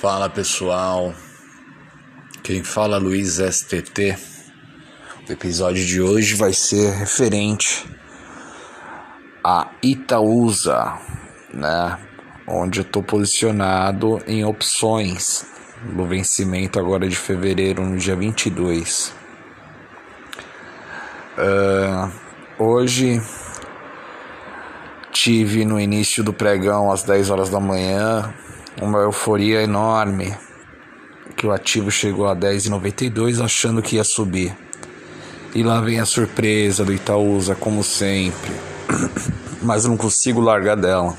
Fala pessoal, quem fala é Luiz STT. O episódio de hoje vai ser referente a Itaúsa, né? Onde eu estou posicionado em opções no vencimento agora de fevereiro, no dia 22. Uh, hoje tive no início do pregão às 10 horas da manhã uma euforia enorme que o ativo chegou a 10,92 achando que ia subir. E lá vem a surpresa do Itaúsa, como sempre. Mas não consigo largar dela.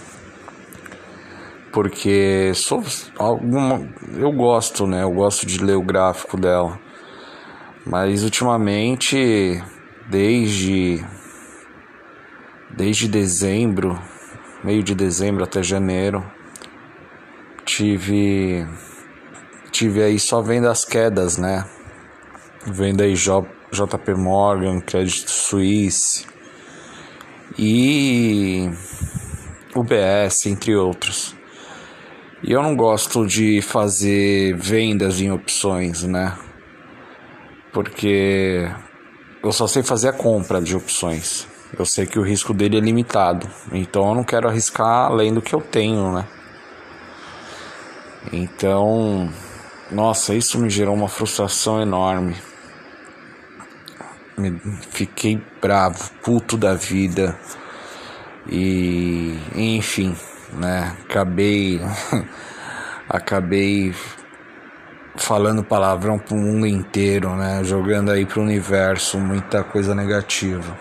Porque sou alguma eu gosto, né? Eu gosto de ler o gráfico dela. Mas ultimamente, desde desde dezembro, meio de dezembro até janeiro, tive tive aí só vendo as quedas, né? Vendo aí JP Morgan, Credit Suisse e UBS, entre outros. E eu não gosto de fazer vendas em opções, né? Porque eu só sei fazer a compra de opções. Eu sei que o risco dele é limitado. Então eu não quero arriscar além do que eu tenho, né? Então, nossa, isso me gerou uma frustração enorme. Me, fiquei bravo, puto da vida. E, enfim, né? Acabei acabei falando palavrão pro mundo inteiro, né? Jogando aí pro universo muita coisa negativa.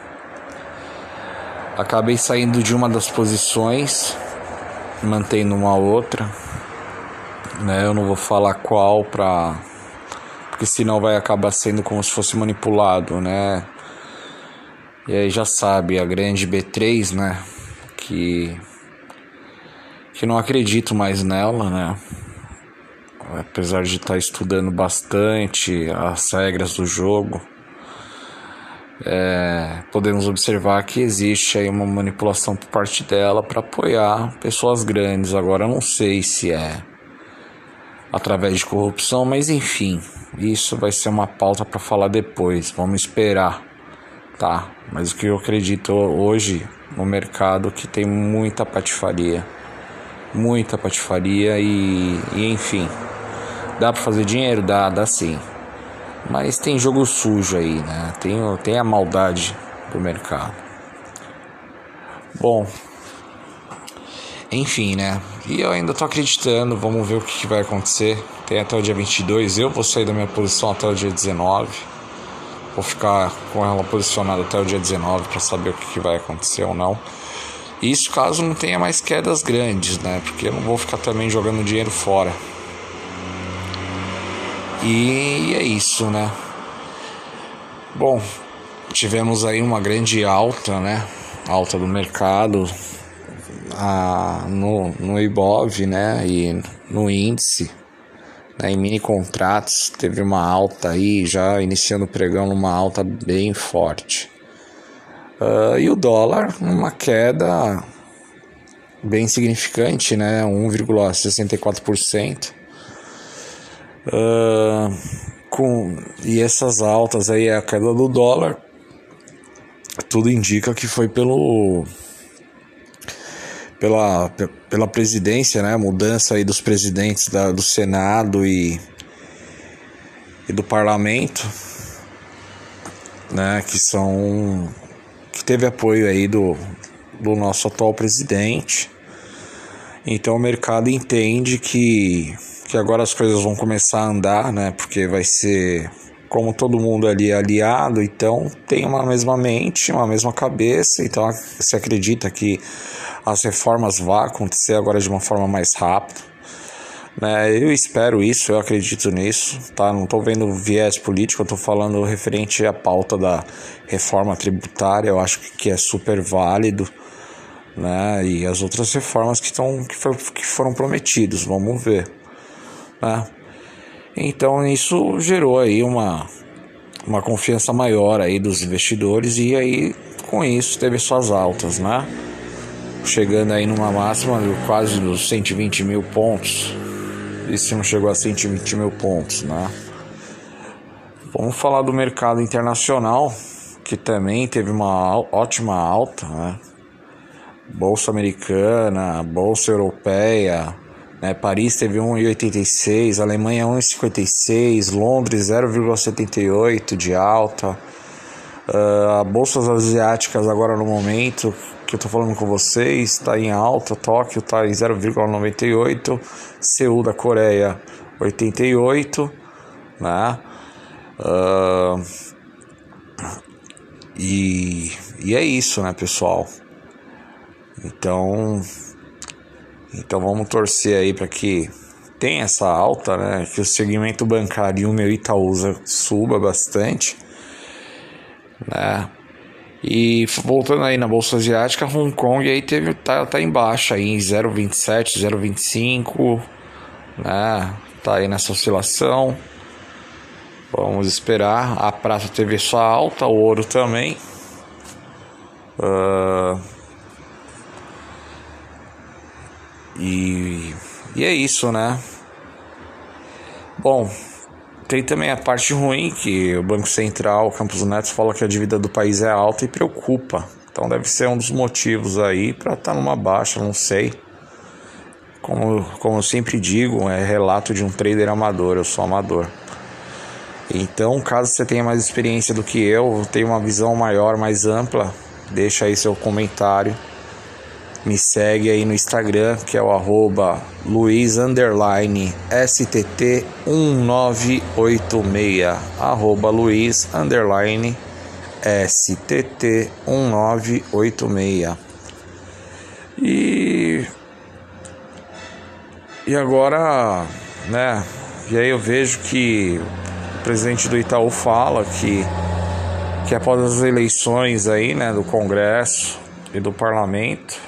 Acabei saindo de uma das posições, mantendo uma outra né? Eu não vou falar qual pra. Porque senão vai acabar sendo como se fosse manipulado, né? E aí já sabe, a grande B3, né? Que. Que não acredito mais nela, né? Apesar de estar tá estudando bastante as regras do jogo. É, podemos observar que existe aí uma manipulação por parte dela para apoiar pessoas grandes. Agora não sei se é através de corrupção, mas enfim, isso vai ser uma pauta para falar depois. Vamos esperar, tá? Mas o que eu acredito hoje no mercado que tem muita patifaria, muita patifaria e, e enfim, dá para fazer dinheiro, dá, dá sim. Mas tem jogo sujo aí, né? Tem, tem a maldade do mercado. Bom, enfim, né? E eu ainda tô acreditando, vamos ver o que, que, vai acontecer. Tem até o dia 22, eu vou sair da minha posição até o dia 19. Vou ficar com ela posicionada até o dia 19 para saber o que, que vai acontecer ou não. Isso caso não tenha mais quedas grandes, né? Porque eu não vou ficar também jogando dinheiro fora. E é isso, né? Bom, tivemos aí uma grande alta, né? Alta do mercado, a, no, no IBOV né, e no índice, né, em mini contratos, teve uma alta aí, já iniciando o pregão numa alta bem forte. Uh, e o dólar, uma queda bem significante, né, 1,64%. Uh, com, e essas altas aí, a queda do dólar, tudo indica que foi pelo pela, pela presidência, né? Mudança aí dos presidentes da, do Senado e, e do Parlamento, né? Que são que teve apoio aí do, do nosso atual presidente. Então o mercado entende que, que agora as coisas vão começar a andar, né? Porque vai ser como todo mundo ali é aliado, então tem uma mesma mente, uma mesma cabeça, então se acredita que as reformas vão acontecer agora de uma forma mais rápida. Né? Eu espero isso, eu acredito nisso, tá? Não estou vendo viés político, eu estou falando referente à pauta da reforma tributária, eu acho que é super válido, né? E as outras reformas que, estão, que, for, que foram prometidos, vamos ver, né? Então isso gerou aí uma, uma confiança maior aí dos investidores e aí com isso teve suas altas, né? chegando aí numa máxima de quase dos 120 mil pontos, se não chegou a 120 mil pontos, né? Vamos falar do mercado internacional, que também teve uma ótima alta, né? Bolsa americana, bolsa europeia, né? Paris teve 1,86, Alemanha 1,56, Londres 0,78 de alta. Uh, bolsas asiáticas agora no momento que eu estou falando com vocês está em alta, Tóquio está em 0,98, Seul da Coreia 88, né? Uh, e, e é isso, né, pessoal? Então, então vamos torcer aí para que tenha essa alta, né? Que o segmento bancário e o meu Itaúsa suba bastante, né? E voltando aí na bolsa asiática, Hong Kong aí teve tá, tá em baixa aí em 0,27, 0,25, né? Tá aí nessa oscilação. Vamos esperar. A prata teve sua alta, o ouro também. Uh... E, e é isso, né? Bom, tem também a parte ruim que o Banco Central, Campos Neto, fala que a dívida do país é alta e preocupa. Então deve ser um dos motivos aí para estar tá numa baixa, não sei. Como, como eu sempre digo, é relato de um trader amador, eu sou amador. Então, caso você tenha mais experiência do que eu, tenha uma visão maior, mais ampla, deixa aí seu comentário me segue aí no Instagram, que é o arroba Luiz underline STT 1986. Arroba Luiz underline STT 1986. E e agora, né? E aí eu vejo que o presidente do Itaú fala que que após as eleições aí, né, do Congresso e do Parlamento,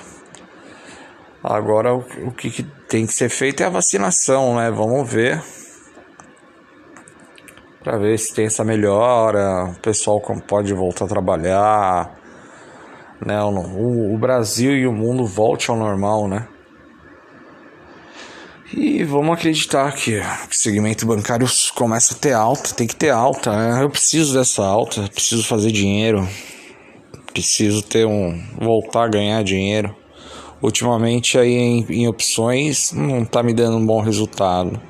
Agora o, que, tem que ser feito é a vacinação, né? Vamos ver. Para ver se tem essa melhora, o pessoal pode voltar a trabalhar, né? O, o Brasil e o mundo volte ao normal, né? E vamos acreditar que o segmento bancário começa a ter alta, tem que ter alta. Né? Eu preciso dessa alta, preciso fazer dinheiro, preciso ter um. voltar a ganhar dinheiro ultimamente aí em, em opções não está me dando um bom resultado.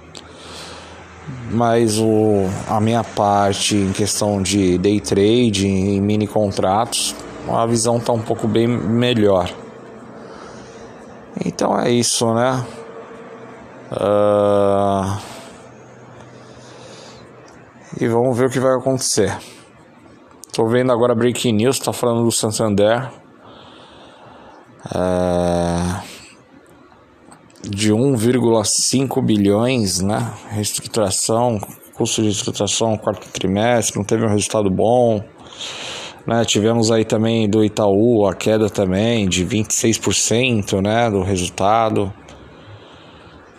Mas o, a minha parte em questão de day trade, em mini contratos, a visão está um pouco bem melhor. Então é isso, né? Uh... E vamos ver o que vai acontecer. Tô vendo agora Breaking News, tá falando do Santander de 1,5 bilhões, né? Reestruturação, custo de reestruturação quarto trimestre, não teve um resultado bom. Né? Tivemos aí também do Itaú a queda também de 26% né? do resultado.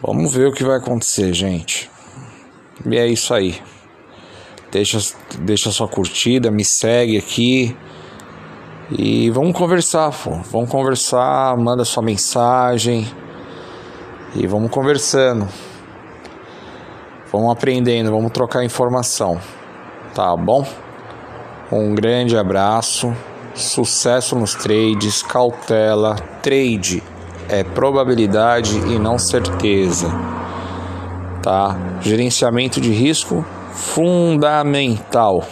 Vamos ver o que vai acontecer, gente. E é isso aí. Deixa, deixa sua curtida, me segue aqui. E vamos conversar, pô. Vamos conversar, manda sua mensagem. E vamos conversando. Vamos aprendendo, vamos trocar informação. Tá bom? Um grande abraço. Sucesso nos trades, cautela. Trade é probabilidade e não certeza. Tá? Gerenciamento de risco fundamental.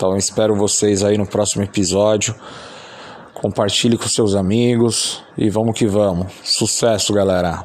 Então espero vocês aí no próximo episódio. Compartilhe com seus amigos e vamos que vamos. Sucesso, galera!